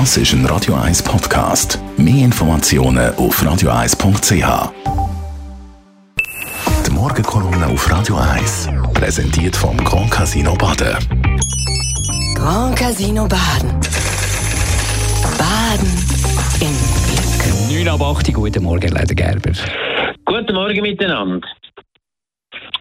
Das ist ein Radio 1 Podcast. Mehr Informationen auf radio1.ch. Die Morgenkolumne auf Radio 1 präsentiert vom Grand Casino Baden. Grand Casino Baden. Baden im Glück. 9 ab 8, guten Morgen, Leiter Gerber. Guten Morgen miteinander.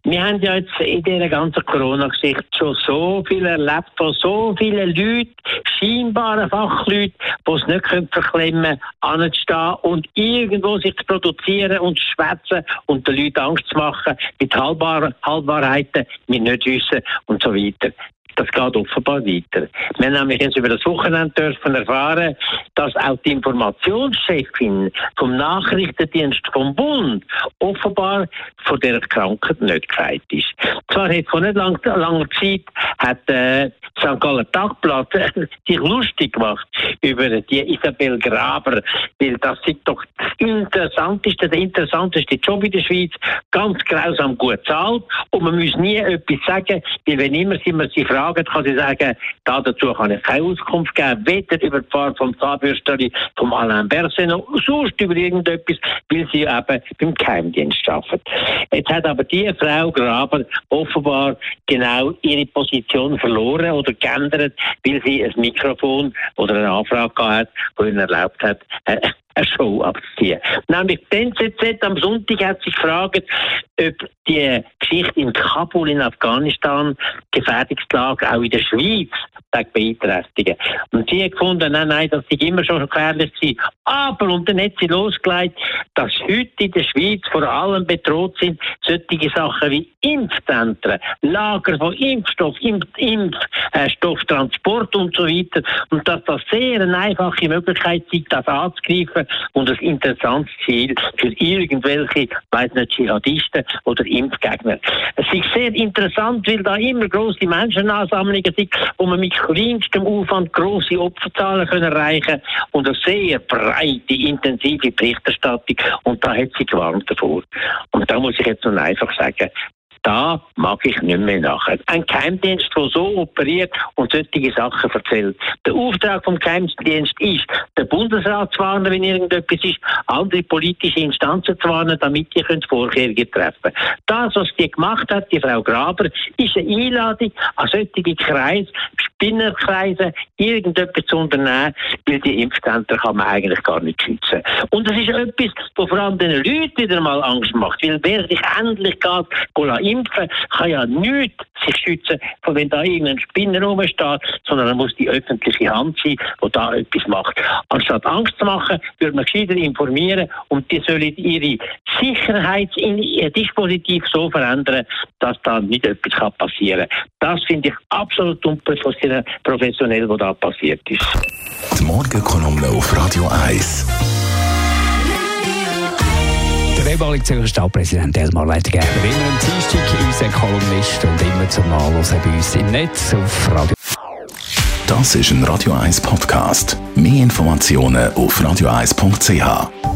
Wir haben ja jetzt in dieser ganzen Corona-Geschichte schon so viel erlebt von so vielen Leuten, scheinbaren Fachleuten, die es nicht können verklemmen anzustehen und irgendwo sich zu produzieren und zu schwätzen und den Leuten Angst zu machen mit Halbwahr Halbwahrheiten, mit nicht wissen und so weiter. Das geht offenbar weiter. Wir haben nämlich jetzt über das Wochenende erfahren, dass auch die Informationschefin vom Nachrichtendienst vom Bund offenbar von der Krankheit nicht gefeit ist. Zwar hat vor nicht lang, langer Zeit hat äh, St. Galler Tagblatt äh, sich lustig gemacht über die Isabel Graber, weil das ist doch das interessanteste, der interessanteste Job in der Schweiz, ganz grausam gut zahlt und man muss nie etwas sagen, weil wenn immer sie mir sie fragen, kann sie sagen, da dazu kann ich keine Auskunft geben, weder über die Fahrt vom Zahnbürsteli, vom Alain Berset noch sonst über irgendetwas, weil sie eben beim Geheimdienst arbeiten. Jetzt hat aber die Frau Graber offenbar genau ihre Position verloren oder geändert, weil sie ein Mikrofon oder eine Anfrage gehabt hat, die ihnen erlaubt hat, äh, eine Show abzuziehen. Nämlich die NZZ am Sonntag hat sich gefragt, ob die Geschichte in Kabul in Afghanistan Gefährdungslage auch in der Schweiz beeinträchtigen. Und sie hat gefunden, nein, nein, das sei immer schon gefährlich gewesen. Aber, und dann hat sie losgelegt, dass heute in der Schweiz vor allem bedroht sind solche Sachen wie Impfzentren, Lager von Impfstoff, Impf, Impfstofftransport und so weiter. Und dass das sehr eine einfache Möglichkeit ist, das anzugreifen und ein interessantes Ziel für irgendwelche, weiß nicht, Dschihadisten oder Impfgegner. Es ist sehr interessant, weil da immer große Menschenansammlungen sind, wo man mit kleinstem Aufwand große Opferzahlen können erreichen und eine sehr breite, intensive Berichterstattung. Und da hat sie gewarnt davor. Und da muss ich jetzt nun einfach sagen, da mag ich nicht mehr nachher. Ein Geheimdienst, der so operiert und solche Sachen erzählt. Der Auftrag vom Geheimdienst ist, den Bundesrat zu warnen, wenn irgendetwas ist, andere politische Instanzen zu warnen, damit die Vorkehrungen treffen können. Das, was die gemacht hat, die Frau Graber, ist eine Einladung an solche Kreise, Spinnerkreise, irgendetwas zu unternehmen, weil die Impfzentren kann man eigentlich gar nicht schützen. Und das ist etwas, was vor allem den Leuten wieder mal Angst macht, weil wer sich endlich geht, impfen, kann ja nichts sich schützen, von wenn da irgendein Spinner rumsteht, sondern er muss die öffentliche Hand sein, die da etwas macht. Anstatt Angst zu machen, würde man gescheiter informieren und die sollen ihre Sicherheitsdispositiv so verändern, dass da nicht etwas passieren kann. Das finde ich absolut unprofessionell, was da passiert ist. Die Morgenkolumne auf Radio 1. Der ehemalige Zürcher Stadtpräsident Elmar Leitgerber, immer am Dienstag unser Kolumnist und immer zum Nachlesen bei uns im Netz auf Radio. Das ist ein Radio 1 Podcast. Mehr Informationen auf radio1.ch.